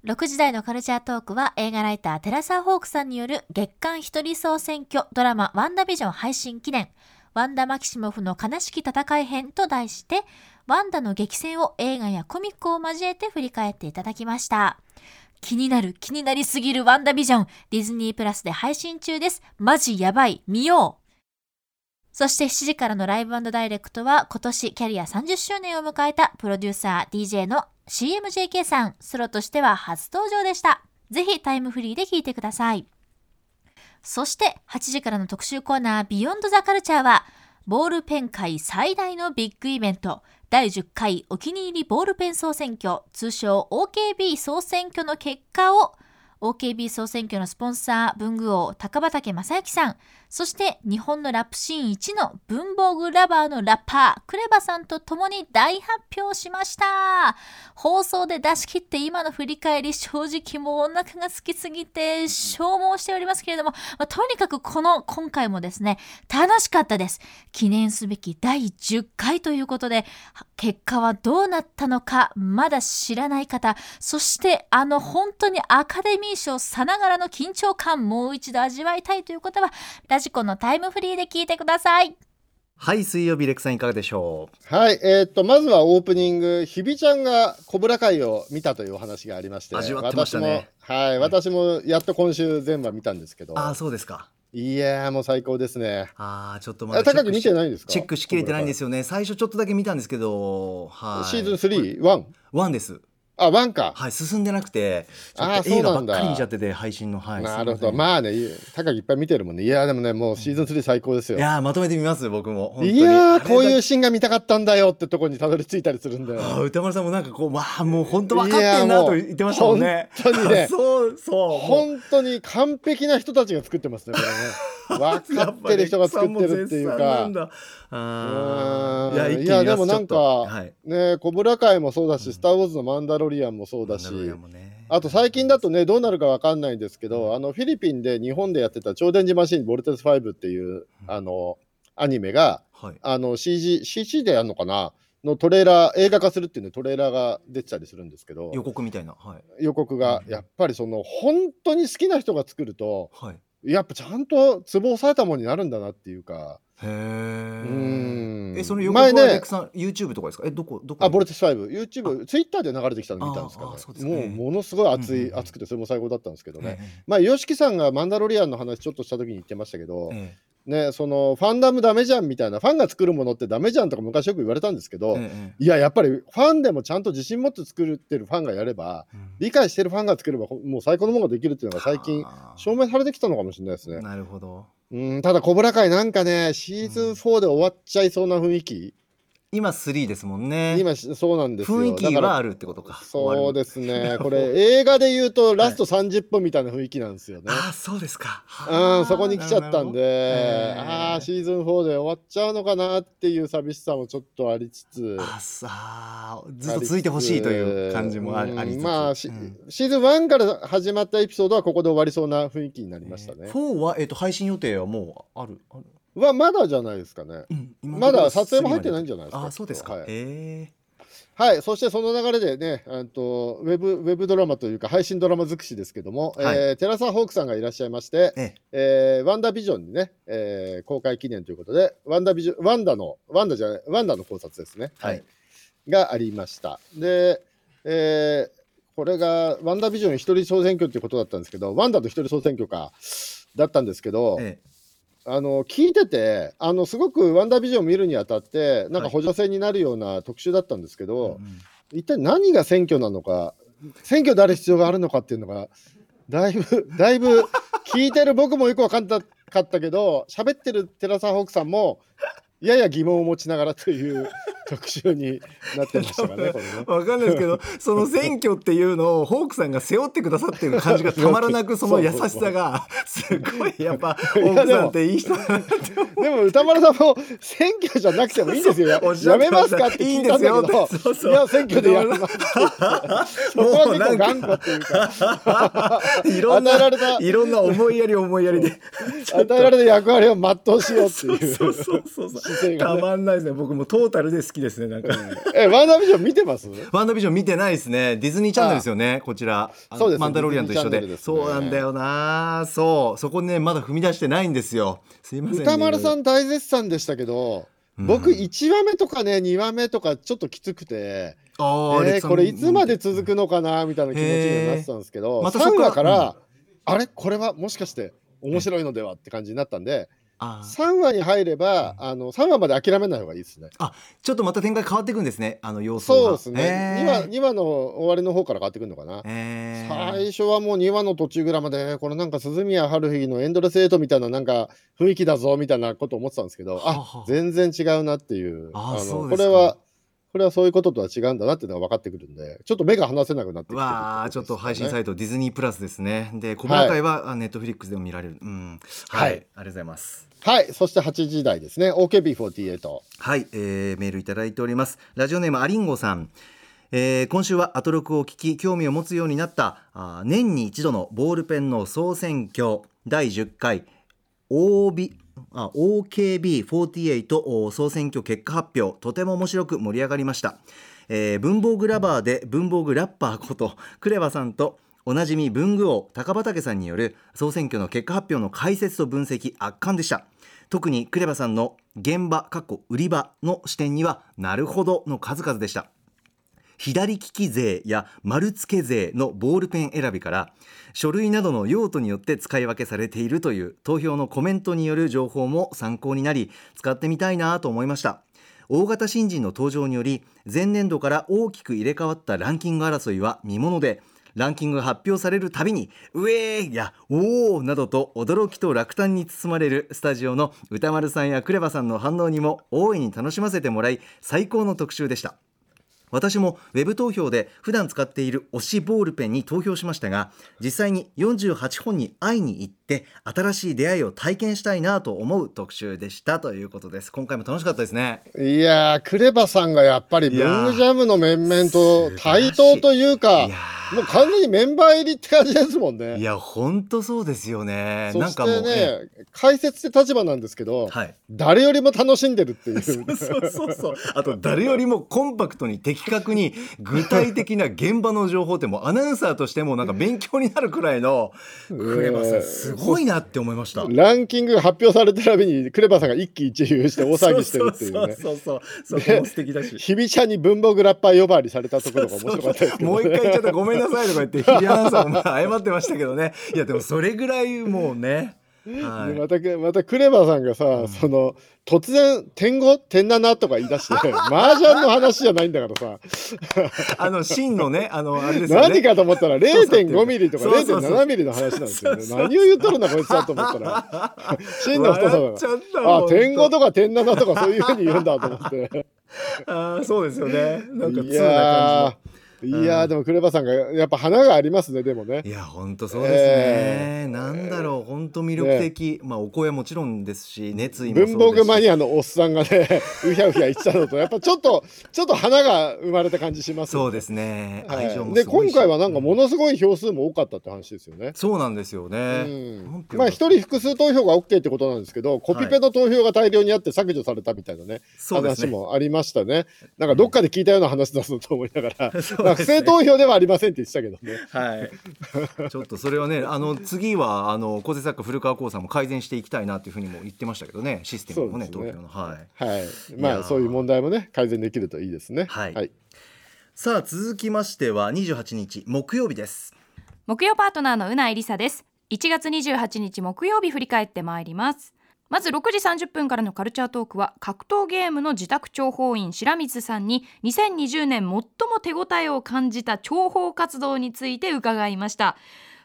6時台のカルチャートークは映画ライターテラサーホークさんによる月間一人総選挙ドラマワンダビジョン配信記念ワンダ・マキシモフの悲しき戦い編と題してワンダの激戦を映画やコミックを交えて振り返っていただきました。気になる気になりすぎるワンダビジョンディズニープラスで配信中です。マジやばい見ようそして7時からのライブダイレクトは今年キャリア30周年を迎えたプロデューサー DJ の CMJK さん、ソロとしては初登場でした。ぜひタイムフリーで聴いてください。そして8時からの特集コーナービヨンドザカルチャーはボールペン界最大のビッグイベント、第10回お気に入りボールペン総選挙、通称 OKB 総選挙の結果を OKB 総選挙のスポンサー、文具王、高畑正幸さん、そして日本のラップシーン一の文房具ラバーのラッパー、クレバさんと共に大発表しました。放送で出し切って今の振り返り、正直もうお腹が空きすぎて消耗しておりますけれども、まあとにかくこの今回もですね、楽しかったです。記念すべき第10回ということで、結果はどうなったのか、まだ知らない方、そしてあの本当にアカデミー賞さながらの緊張感、もう一度味わいたいという方は、ラジコのタイムフリーで聞いてください。はい水曜日レクさんいかがでしょはい、えーっとまずはオープニング、ひびちゃんがコブラ会を見たというお話がありまして、味わってましたね。私も、はい、私もやっと今週全話見たんですけど、うああそうですか。いやーもう最高ですね。ああちょっとまだあ高く見ていないんですか？チェックしきれてないんですよね。最初ちょっとだけ見たんですけどはい。シーズン 3? ワン？ワンですあ、ワンか。はい進んでなくてちょっと映画ばっかり見ちゃってて配信のはいなるほど。まあね、高木いっぱい見てるもんね。いやーでもね、もうシーズン3最高ですよ。いやーまとめてみます僕もいやーこういううシーンが見たかったんだよってとこにたどり着いたりするんだよ。歌丸さんもなんかこうまあもう本当分かってんなと言ってましたもんね。本当にね。そうそう本当に完璧な人たちが作ってますね、これね。分かってる人が作ってるっていうか。いやでもなんかねコブラ会もそうだし、うん。スター・ウォーズのマンダロリアンもそうだしね。あと最近だとねどうなるかわかんないんですけど、あのフィリピンで日本でやってた超電磁マシンボルテス5っていう、あのアニメがはい。あの CG, CG でやるのかな？のトレーラー映画化するっていうねトレーラーが出てたりするんですけど予告みたいな。はい。予告がうん。やっぱりその本当に好きな人が作るとはい。やっぱちゃんとツボを押さえたものになるんだなっていうかへうえその予告は前ね YouTube とかですか？えどこどこあボルテス5、YouTube、ツイッターで流れてきたの見たんですかね。ね。もうものすごい熱い、熱くて、それも最高だったんですけどね。えまあ、YOSHIKI さんがマンダロリアンの話ちょっとした時に言ってましたけど、ええ。ね、そのファンダムダメじゃんみたいな、ファンが作るものってダメじゃんとか昔よく言われたんですけど、えええいや、やっぱりファンでもちゃんと自信持って作ってるファンがやれば、えうん。理解してるファンが作れば、ほもう最高のものができるっていうのが最近、証明されてきたのかもしれないですね。なるほどうん、ただ、コブラ会なんかね、シーズン4で終わっちゃいそうな雰囲気、今3ですもんね。今、そうなんですよ。雰囲気はあるってことか。そうですなねこれ映画で言うとラスト30分みたいな雰囲気なんですよね。ああそうですか。うん、そこに来ちゃったんで、へーああ、シーズン4で終わっちゃうのかなっていう寂しさもちょっとありつつ。あさあずっと続いてほしいという感じもありつつ。まあ、しうん。シーズン1から始まったエピソードはここで終わりそうな雰囲気になりましたね。4は、えっと配信予定はもうあるある、はまだじゃないですかね。うんまだ撮影も入ってないんじゃないですか。あそうですか、はいえはい、そしてその流れでね、あとウェブウェブドラマというか配信ドラマ尽くしですけども、はいえーテラサ・ホークさんがいらっしゃいまして、えええーワンダービジョンにね、えー公開記念ということで、ワンダービジョン、ワンダの、ワンダじゃない、ワンダの考察ですね。はいがありました。で、えーこれがワンダービジョン一人総選挙っていうことだったんですけど、ワンダと一人総選挙か、だったんですけど、ええあの聞いててあのすごくワンダービジョンを見るにあたってなんか補助線になるような特集だったんですけど、うん一体何が選挙なのか選挙である必要があるのかっていうのがだいぶ だいぶ聞いてる僕もよく分かんなかったけど喋ってる寺澤ホークさんもやや疑問を持ちながらという 特集になってましたかねこれね。わかんないですけどその選挙っていうのをホークさんが背負ってくださってる感じがたまらなく その優しさがすごいやっぱホークさんっていい人だなってでも歌丸さんも選挙じゃなくてもいいんですよ。やめますかって聞いたんだけど、いいんですよって。そうそう。いや選挙でやります。そこは結構頑固っていうか、いろんないろんな思いやり思いやりで。与えられた役割を全うしようっていう。そうそうそうそう姿勢がねたまんないですね。僕もトータルで好きですねなんか。え、ワンダービジョン見てます？ワンダービジョン見てないですね。ディズニーチャンネルですよねこちら。あのそうですマンダロリアンと一緒で。ね。そうなんだよな。そう。そこねまだ踏み出してないんですよ。すいません。ね歌丸さん大絶賛でしたけど、僕うん。1話目とかね2話目とかちょっときつくて、あえーこれいつまで続くのかなみたいな気持ちになってたんですけど、3またそっから話から、あれ？これはもしかして面白いのではって感じになったんで、あ3話に入れば、あの3話まで諦めない方がいいですね。ちょっとまた展開変わっていくんですねあの様相が。そうですね、え2話ー2話の終わりの方から変わってくるのかな。えー。最初はもう2話の途中ぐらいまでこれなんか鈴宮春日のエンドレスエイトみたいななんか雰囲気だぞみたいなこと思ってたんですけどはあ全然違うなっていう。あのこれはこれはそういうこととは違うんだなっていうのが分かってくるんでちょっと目が離せなくなってきてるわあちょっと配信サイイトディズニープラスですね。で小村会はネットフリックスでも見られる。うん。はい、はい。ありがとうございます。トはい。そして8時台ですね。OKB48 はい、えーメールいただいております。ラジオネームアリンゴさん。えー今週はアトロクを聞き興味を持つようになった。あー年に一度のボールペンの総選挙。第10回。OB あ OKB48 総選挙結果発表。とても面白く盛り上がりました、えー文房具ラバーで文房具ラッパーことクレバさんとおなじみ文具王高畑さんによる総選挙の結果発表の解説と分析圧巻でした。特にクレバさんの現場かっこ売り場の視点にはなるほどの数々でした。左利き勢や丸付け勢のボールペン選びから書類などの用途によって使い分けされているという投票のコメントによる情報も参考になり使ってみたいなと思いました大型新人の登場により前年度から大きく入れ替わったランキング争いは見ものでランキングが発表されるたびに「うえー!」や「おー!」などと驚きと落胆に包まれるスタジオの歌丸さんやクレバさんの反応にも大いに楽しませてもらい最高の特集でした私もウェブ投票で普段使っている推しボールペンに投票しましたが実際に48本に会いに行って新しい出会いを体験したいなと思う特集でしたということです。今回も楽しかったですね。いやークレバさんがやっぱりいやー。文具ジャムの面々と対等というかもう完全にメンバー入りって感じですもんね。いや本当そうですよね。そしなんかもうてね解説って立場なんですけど、はい。誰よりも楽しんでるっていう。そうそうそうあと誰よりもコンパクトに的確に具体的な現場の情報ってもうアナウンサーとしてもなんか勉強になるくらいの クレバさんすごいなって思いました。ランキングが発表されたたびにクレバさんが一喜一憂して大騒ぎしてるっていうね。そうそうそうそうも素敵だし。日比社に文房具ラッパー呼ばわりされたところが面白かったですけど、もうね、一回言っちゃったごめんなさいとか言って日比アナウンサーも謝ってましたけどね。いやでもそれぐらいもうね、はでまたまたクレバさんがさ、その突然点5点7とか言い出して 麻雀の話じゃないんだからさ。い、あの真のねあのあれですよね。何かと思ったら0.5ミリとかそうそう。そう0.7ミリの話なんですよね。何を言っとるんだこいつはと思ったら。真の太さ笑っちゃったがあ本当点5とか点7とかそういうふうに言うんだと思って。あーそうですよね。なんかい通なや感じいやーでもクレバさんがやっぱ花がありますねでもね。いや本当そうですね、えー。なんだろう本当魅力的、まあお声はもちろんですし熱意も文房具マニアのおっさんがねうひゃうひゃ言ってたのとやっぱちょっとちょっと花が生まれた感じしますよそうですね、はい。愛情もで今回はなんかものすごい票数も多かったって話ですよね。そうなんですよね、うん。まあ一人複数投票が OK ってことなんですけどコピペの投票が大量にあって削除されたみたいなね、話そうですね。もありましたね。なんかどっかで聞いたような話だぞと思いながら、不正投票ではありませんって言ってたけどね。はい、ちょっとそれはねあの次はあの構成作家古川光さんも改善していきたいなというふうにも言ってましたけどね。システムもねね。投票の。はい。はい。いまあそういう問題もね改善できるといいですね。はい。はい、さあ続きましては28日木曜日です。木曜パートナーのうないりさです。1月28日木曜日振り返ってまいりますまず6時30分からのカルチャートークは格闘ゲームの自宅諜報員白水さんに2020年最も手応えを感じた諜報活動について伺いました。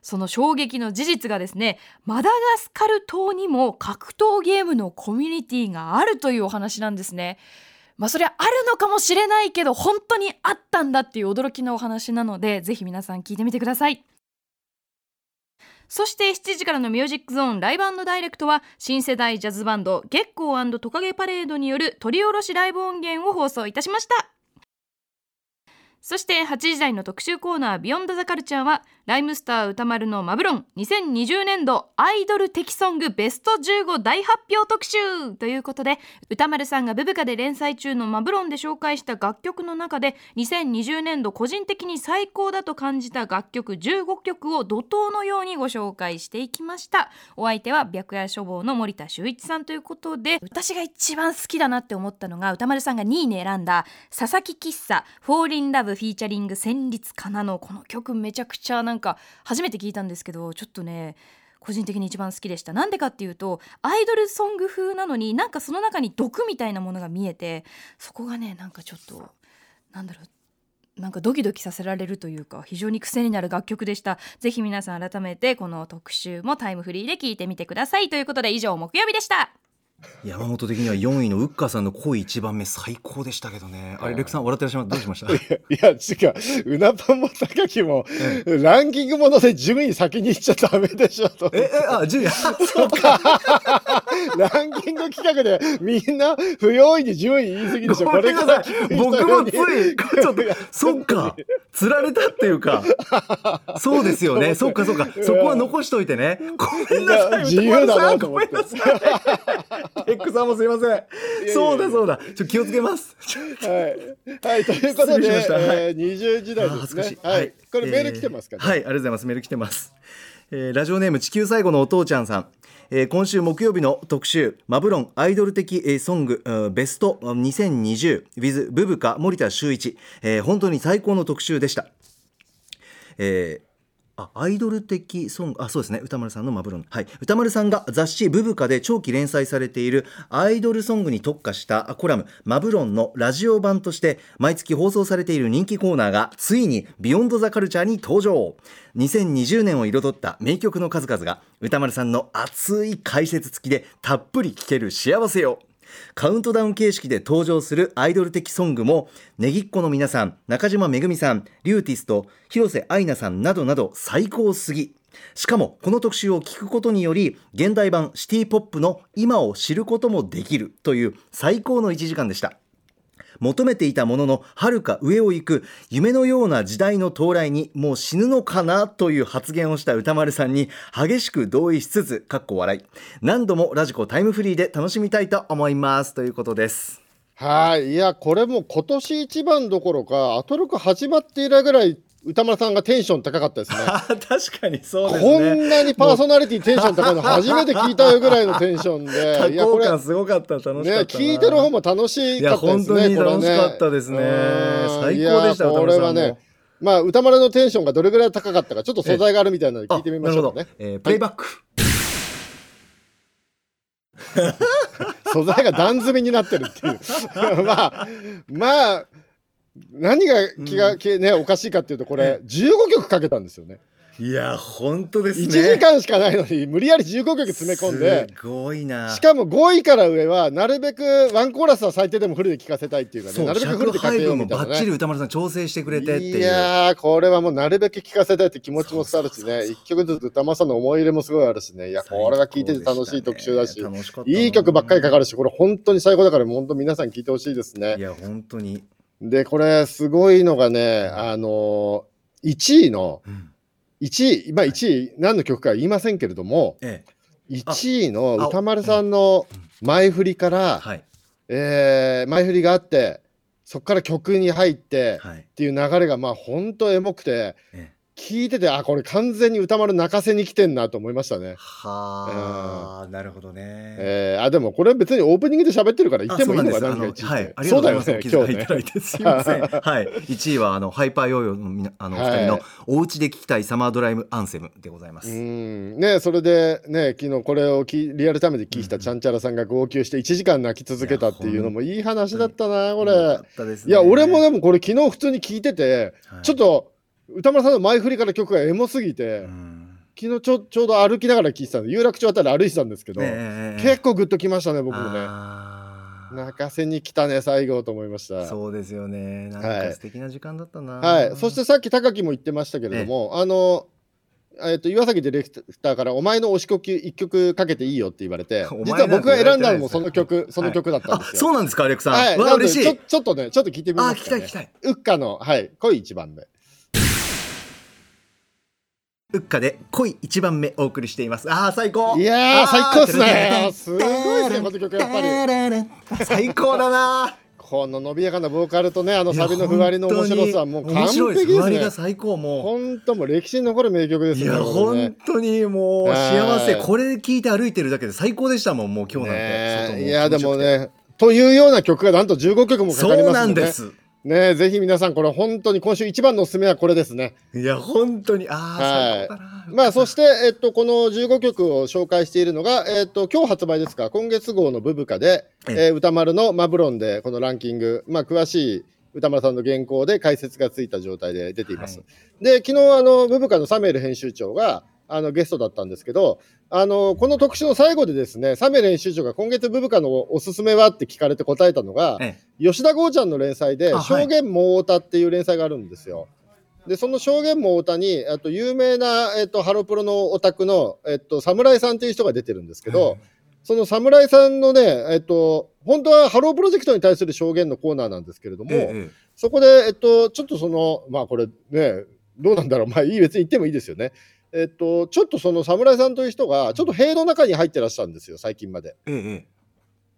その衝撃の事実がですねマダガスカル島にも格闘ゲームのコミュニティがあるというお話なんですね。まあそれはあるのかもしれないけど本当にあったんだっていう驚きのお話なのでぜひ皆さん聞いてみてください。そして7時からのミュージックゾーンライブダイレクトは新世代ジャズバンド月光トカゲパレードによる取り下ろしライブ音源を放送いたしました。そして8時台の特集コーナービヨンドザカルチャーはライムスター歌丸のマブロン2020年度アイドル的ソングベスト15大発表特集ということで宇多丸さんがブブカで連載中のマブ論で紹介した楽曲の中で2020年度個人的に最高だと感じた楽曲15曲を怒涛のようにご紹介していきました。お相手は白夜書房の森田修一さんということで私が一番好きだなって思ったのが宇多丸さんが2位に選んだ佐々木喫茶フォーリンラブフィーチャリング旋律かなのこの曲めちゃくちゃなんか初めて聞いたんですけどちょっとね個人的に一番好きでした。なんでかっていうとアイドルソング風なのになんかその中に毒みたいなものが見えてそこがねなんかちょっとなんだろうなんかドキドキさせられるというか非常に癖になる楽曲でした。ぜひ皆さん改めてこの特集もタイムフリーで聞いてみてください。ということで以上木曜日でした。山本的には4位のウッカーさんの恋一番目最高でしたけどね。あれレクさん笑ってらっしゃいます？どうしました？いや、違う。うなぱんも高木も、ランキングもので順位先に行っちゃダメでしょと。ええあ順位。あ そうか。ランキング企画でみんな不用意に順位言い過ぎでしょ。ごこれめん僕もついちょっとそっか。釣られたっていうか。そうですよね。そっかそっか。そこは残しといてね。ごめんなさい自由だなと思って。ごめんなさいエックさんもすいませんそうだそうだちょ気をつけますはい。はい、ということで、しましえー、20時代あですねい。はい。これメール来てますかね？はい、ありがとうございます。メール来てます。えーラジオネーム地球最後のお父ちゃんさん。えー今週木曜日の特集マブ論アイドル的、えーソングうんベストうん 2020 with BUBKA 森田修一、えー本当に最高の特集でした。えーあアイドル的ソングあそうですね。宇多丸さんのマブ論。はい。宇多丸さんが雑誌「BUBKA」で長期連載されているアイドルソングに特化したコラム「マブ論」のラジオ版として毎月放送されている人気コーナーがついに「ビヨンド・ザ・カルチャー」に登場。2020年を彩った名曲の数々が歌丸さんの熱い解説付きでたっぷり聴ける幸せよ。カウントダウン形式で登場するアイドル的ソングもねぎっこの皆さん中島めぐみさんリューティスト広瀬愛菜さんなどなど最高すぎ。しかもこの特集を聞くことにより現代版シティポップの今を知ることもできるという最高の1時間でした。求めていたもののはるか上を行く夢のような時代の到来にもう死ぬのかなという発言をした歌丸さんに激しく同意しつつかっこ笑い。何度もラジコタイムフリーで楽しみたいと思います。ということです。はい。いや、これも今年一番どころか、アトロク始まって以来ぐらい、歌丸さんがテンション高かったですね。確かにそうですこねんなにパーソナリティテンション高いの初めて聞いたよぐらいのテンション多で。いや、これ、すごかった楽しかったな、ね、聞いてる方も楽しいやかったですね。本当にこれ楽しかったですねうん最高でしたいやこれはね、まあ、歌丸のテンションがどれぐらい高かったか、ちょっと素材があるみたいなので聞いてみましょうかね。えープレイバック、素材が段積みになってるっていう。まあ、まあ、何が気が、気ね、おかしいかっていうと、これ、15曲かけたんですよね。いや本当ですね。1時間しかないのに、無理やり15曲詰め込んで、すごいな。しかも5位から上は、なるべくワンコーラスは最低でもフルで聴かせたいっていうかね、なるべくフルでかけようみたいな、ね。歌丸さん調整してくれてっていう。いやー、これはもうなるべく聴かせたいって気持ちも伝わるしね、一曲ずつ歌丸さんの思い入れもすごいあるしね、いや、これが聴いてて楽しい特集だし、楽しかったな。いい曲ばっかりかかるし、これ本当に最高だから、本当皆さん聴いてほしいですね。い。や本当に、で、これすごいのがね、あのー、1位の、うん。1位、まあ1位、何の曲かは言いませんけれども、ええ。1位の歌丸さんの前振りから、はい。えー前振りがあって、そこから曲に入ってはい。っていう流れが、まあ本当エモくて、ええ聞いてて、あ、これ完全に歌丸泣かせに来てんなと思いましたね。はあ、なるほどね。えーあ、でもこれ別にオープニングで喋ってるから言ってもいいのかな、なんです何か1位ってあのはい、ありがとうございます。今日ねた。だいてすいません。はい、1位はあのハイパーヨーヨーのみなあのおはい二人のお家で聴きたいサマードライブアンセムでございまうす。んね、それでね、昨日これをきリアルタイムで聞いたちゃんちゃらさんが号泣して1時間泣き続けたっていうのもいい話だったな、これ。いや、俺もでもこれ昨日普通に聞いてて、はいちょっと歌丸さんの前振りから曲がエモすぎて、うん昨日ちょちょうど歩きながら聞いてたんで、有楽町あたり歩いてたんですけど、ええ結構グッときましたね、僕もね。泣かせに来たね、最後と思いました。そうですよね。なんはいか素敵な時間だったな。はい、そしてさっき高木も言ってましたけれども、あの、えっと岩崎ディレクターから「お前の推し曲一曲かけていいよ」って言われて 実は僕が選んだのもその曲その曲だったんあですよ。そうなんですかアレクさん。はい、なので嬉しい。ちょちょっとねちょっと聞いてみあますか、ね、聞きたい聞きたい。ウッカのはい恋一番でうっかで恋一番目お送りしています。ああ最高。いや最高っすねすごいですねこの曲やっぱり。最高だな。この伸びやかなボーカルとねあのサビのふわりの面白さもう完璧面白いふわりがですね最高も本当もう歴史に残る名曲う。ですよねいや本当にもうはい幸せこれ聞いて歩いてるだけで最高でしたもんもう今日なんて。ねいやでも。ねというような曲がなんと15曲もかかりますので、そうなんです。ねえぜひ皆さんこれ本当に今週一番のおすすめはこれですね。いや本当にああ、はい。まあそして、えっと、この15曲を紹介しているのが、えっと、今日発売ですか？今月号のブブカで、ええ。えー歌丸のマブロンでこのランキング、まあ、詳しい宇多丸さんの原稿で解説がついた状態で出ています。はで昨日あのブブカのサミュエル編集長があのゲストだったんですけどあのこの特集の最後でですねサミュエル編集長が今月ブブカのおすすめはって聞かれて答えたのが、え吉田豪ちゃんの連載で「あはい。証言モーヲタ」っていう連載があるんですよ。でその証言モーヲタにあと有名な、えっと、ハロプロのオタクの、えっと、侍さんっていう人が出てるんですけど、その侍さんのね、えっと、本当はハロープロジェクトに対する証言のコーナーなんですけれども、ええ。そこで、えっと、ちょっとそのまあこれねどうなんだろう。まあいい別に言ってもいいですよね。えっと、ちょっとその侍さんという人がちょっと塀の中に入ってらっしゃるんですよ最近まで。ええ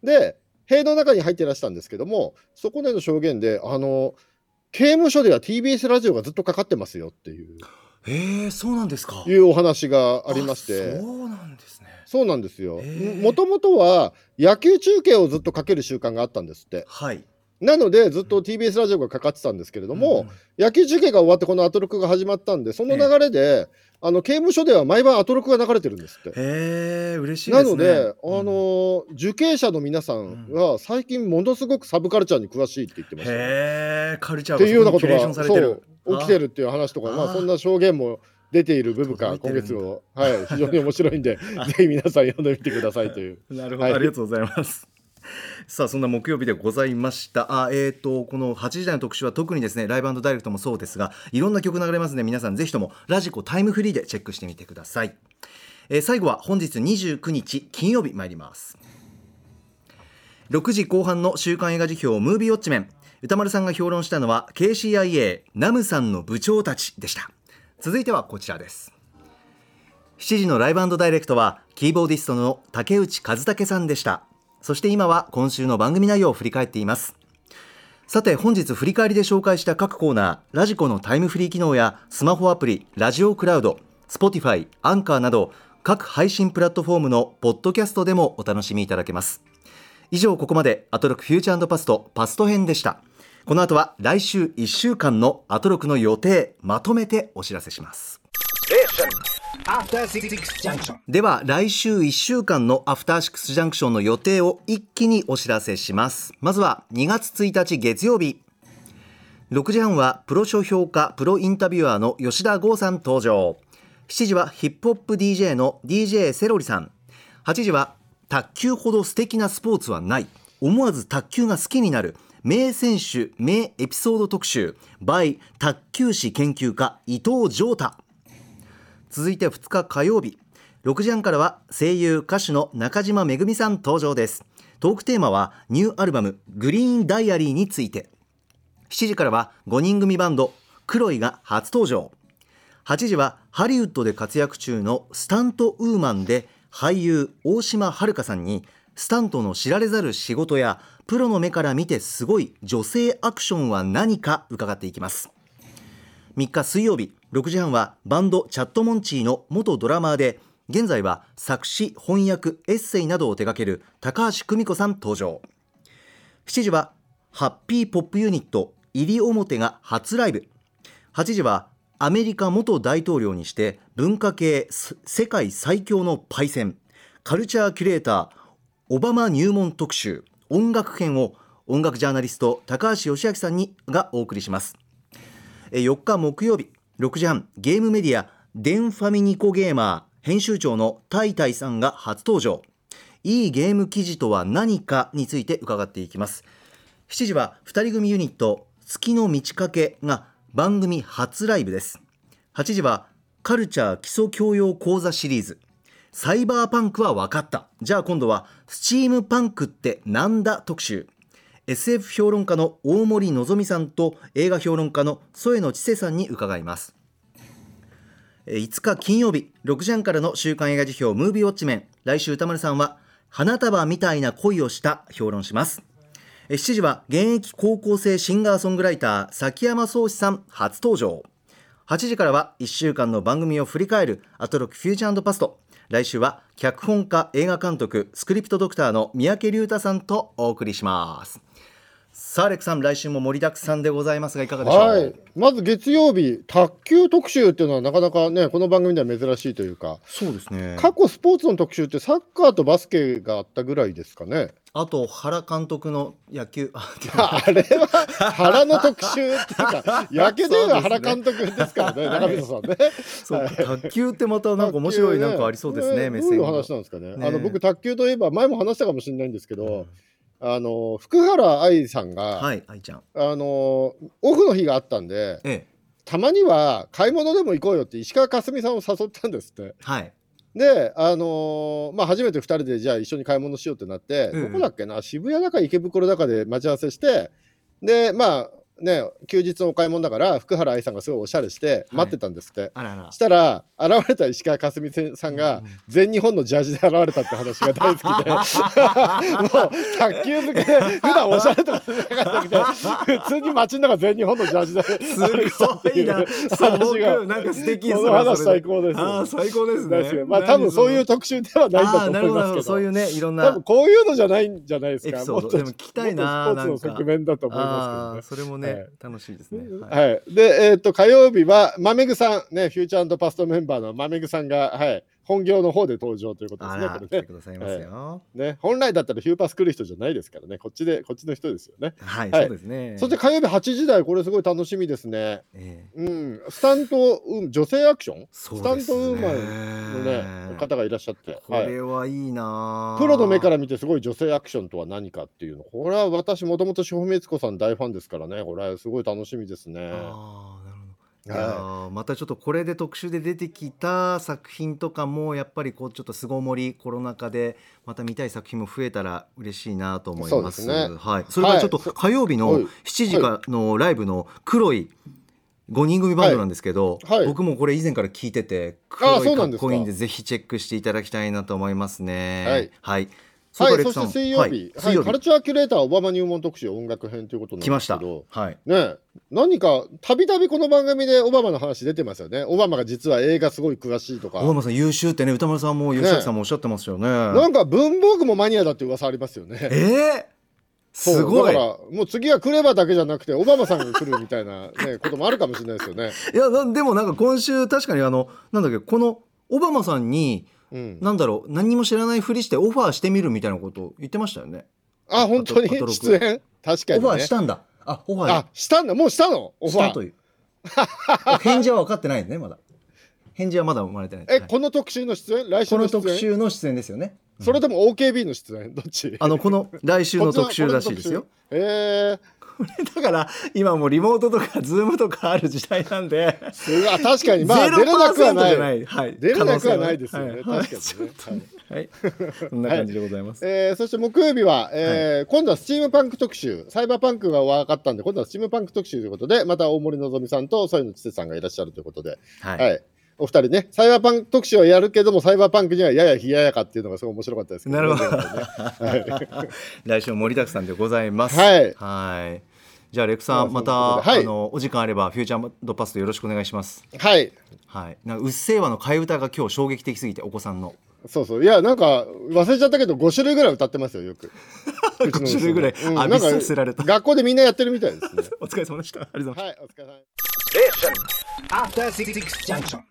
で塀の中に入ってらしたんですけどもそこでの証言であの刑務所では TBS ラジオがずっとかかってますよっていう。ええそうなんですか。いうお話がありまして。あそうなんですね。そうなんですよ。もともとは野球中継をずっとかける習慣があったんですって。はいなのでずっと TBS ラジオがかかってたんですけれども、うん野球中継が終わってこのアトロクが始まったんでその流れで、あの刑務所では毎晩アトロクが流れてるんですって。へえ嬉しいですね。なので、あうん。のー受刑者の皆さんは最近ものすごくサブカルチャーに詳しいって言ってましたね、へえカルチャーっていうようながことがそう起きてるっていう話とかまああーそんな証言も出ている部分が今月を、はい、非常に面白いんで ぜひ皆さん読んでみてくださいという。なるほど、はい。ありがとうございます。さあそんな木曜日でございました。あえー、とこの8時台の特集は特にですねライブダイレクトもそうですがいろんな曲流れますので皆さんぜひともラジコタイムフリーでチェックしてみてください、えー最後は本日29日金曜日参ります。6時後半の週刊映画辞表ムービーウォッチメン。歌丸さんが評論したのは KCIA ナムさんの部長たちでした。続いてはこちらです。7時のライブダイレクトはキーボーディストの竹内和武さんでした。そして今は今週の番組内容を振り返っています。さて本日振り返りで紹介した各コーナーラジコのタイムフリー機能やスマホアプリラジオクラウド Spotify アンカーなど各配信プラットフォームのポッドキャストでもお楽しみいただけます。以上ここまでアトロクフューチャーパストパスト編でした。この後は来週1週間のアトロクの予定まとめてお知らせします。Station. では来週1週間のアフターシックスジャンクションの予定を一気にお知らせします。まずは2月1日月曜日。6時半はプロ書評家プロインタビュアーの吉田剛さん登場。7時はヒップホップ DJ の DJ セロリさん。8時は卓球ほど素敵なスポーツはない。思わず卓球が好きになる。名選手名エピソード特集。by 卓球史研究家伊藤城太。続いて2日火曜日。6時半からは声優歌手の中島めぐみさん登場です。トークテーマはニューアルバムグリーンダイアリーについて。7時からは5人組バンドクロイが初登場。8時はハリウッドで活躍中のスタントウーマンで俳優大島遥さんにスタントの知られざる仕事やプロの目から見てすごい女性アクションは何か伺っていきます。3日水曜日。6時半はバンドチャットモンチーの元ドラマーで現在は作詞翻訳エッセイなどを手掛ける高橋久美子さん登場。7時はハッピーポップユニット入表が初ライブ。8時はアメリカ元大統領にして文化系世界最強のパイセン。カルチャーキュレーターオバマ入門特集。音楽編を音楽ジャーナリスト高橋義明さんにがお送りします。4日木曜日。6時半ゲームメディアデンファミニコゲーマー編集長のタイタイさんが初登場。いいゲーム記事とは何かについて伺っていきます。7時は2人組ユニット月の満ち欠けが番組初ライブです。8時はカルチャー基礎教養講座シリーズ。サイバーパンクは分かった。じゃあ今度はスチームパンクってなんだ特集。SF 評論家の大森のぞみさんと映画評論家の添野千世さんに伺います。5日金曜日6時半からの週刊映画辞表ムービーウォッチメン。来週歌丸さんは花束みたいな恋をした評論します。7時は現役高校生シンガーソングライター崎山壮志さん初登場。8時からは1週間の番組を振り返るアトロックフューチャーパスト。来週は脚本家映画監督スクリプトドクターの三宅龍太さんとお送りします。さあレックさん来週も盛りだくさんでございますがいかがでしょう？はい、まず月曜日、卓球特集っていうのはなかなかね、この番組では珍しいというか、そうですね過去スポーツの特集ってサッカーとバスケがあったぐらいですかね。あと原監督の野球あ あれは原の特集っていうか、野球で言えば原監督ですからね、中水さんね。そうか卓球ってまたなんか面白いなんかありそうですね目線がどういう話なんですかね。ねあの僕卓球といえば前も話したかもしれないんですけど、あの福原愛さんが、はい愛ちゃん。あのオフの日があったんで、ええ。たまには買い物でも行こうよって石川佳純さんを誘ったんですって。はい。で、あのーまあ、初めて2人でじゃあ一緒に買い物しようってなって、うん。どこだっけな？渋谷だか池袋だかで待ち合わせしてでまあね休日のお買い物だから福原愛さんがすごいおしゃれして待ってたんですって、あらら。したら現れた石川佳純さんが全日本のジャージで現れたって話が大好きで。もう卓球好きで普段おしゃれとかするなかったけど普通に街の中全日本のジャージですごいな。素朴な。んか素敵ですこの話最高ですああ最高ですね。よ。まあ多分そういう特集ではないんだと思いますけど。そういうねいろん多な分こういうのじゃないんじゃないですか。もっとでも聞きたいなスポーツの側面だと思いあまあそれもねはい楽しいですね。はい。で、えっ、と、火曜日は、まめぐさん、ね、フューチャーパストメンバーのまめぐさんが、はい、本業の方で登場ということですね。これねてくださいますよね。本来だったらヒューパス来る人じゃないですからね。こっちで、こっちの人ですよね。はいはいそうですねそして火曜日8時台、これすごい楽しみですね。ええうん。スタント、うん、女性アクション？スタントウーマンのね、方がいらっしゃって。これはいいなプロの目から見てすごい女性アクションとは何かっていうのこれは私もともと志保光子さん大ファンですからねこれはすごい楽しみですねあいはいやーまたちょっとこれで特集で出てきた作品とかもやっぱりこうちょっと巣ごもりコロナ禍でまた見たい作品も増えたら嬉しいなと思います。そねはい。それからちょっとはい火曜日のはい7時からのライブの黒い5人組バンドなんですけど、はいはい僕もこれ以前から聞いててあ黒いかっこいいんでぜひチェックしていただきたいなと思いますね。はい。はい。はい、そして水曜日、はいカルチャーキュレーターオバマ入門特集音楽編ということなん来ました。ですけど。はい。ね何かたびたびこの番組でオバマの話出てますよね。オバマが実は映画すごい詳しいとか。小浜さん優秀ってね歌丸さんも吉崎さんもおっしゃってますよね。なんか文房具もマニアだって噂ありますよね。えー、そうすごい。だからもう次はクレバだけじゃなくてオバマさんが来るみたいな、ね、こともあるかもしれないですよね。いやなでもなんか今週確かにあのなんだっけこのオバマさんにうん、なんだろう何にも知らないふりしてオファーしてみるみたいなことを言ってましたよね。あ本当に？出演？確かに、ね、オファーしたんだ。あオファー。あしたんだ？もうしたの？オファー。したという。返事は分かってないねまだ。返事はまだ生まれてない。え、はい。この特集の出演？来週このの出演？特集の出演ですよね。それでも OKB の出演？どっち？あのこの来週の特集らしいですよ。えー、だから今もうリモートとかズームとかある時代なんで。確かに。まあ出れなくはパーセントじゃなないい。はい。出れなくはないですよね、はい。確かにね、はい。はい。そんな感じでございます。えーそして木曜日は、えー今度はスチームパンク特集。サイバーパンクが分かったんで今度はスチームパンク特集ということでまた大森のぞみさんと添野千世さんがいらっしゃるということで、ははい。お二人ねサイバーパンク特集をやるけどもサイバーパンクにはやや冷ややかっていうのがすごい面白かったですけど。なるほど。ねはい。来週も盛りだくさんでございます。はい。はいじゃあレクさんまた、はい。あのお時間あればフューチャードパストよろしくお願いします。はい。はい。なんかうっせぇわの替え歌が今日衝撃的すぎてお子さんの。そうそう。いやなんか忘れちゃったけど5種類ぐらい歌ってますよよく。5種類ぐらい。うん。浴びさせられた。学校でみんなやってるみたいですね。お疲れ様でした。ありがとうございました。はいお疲れ様です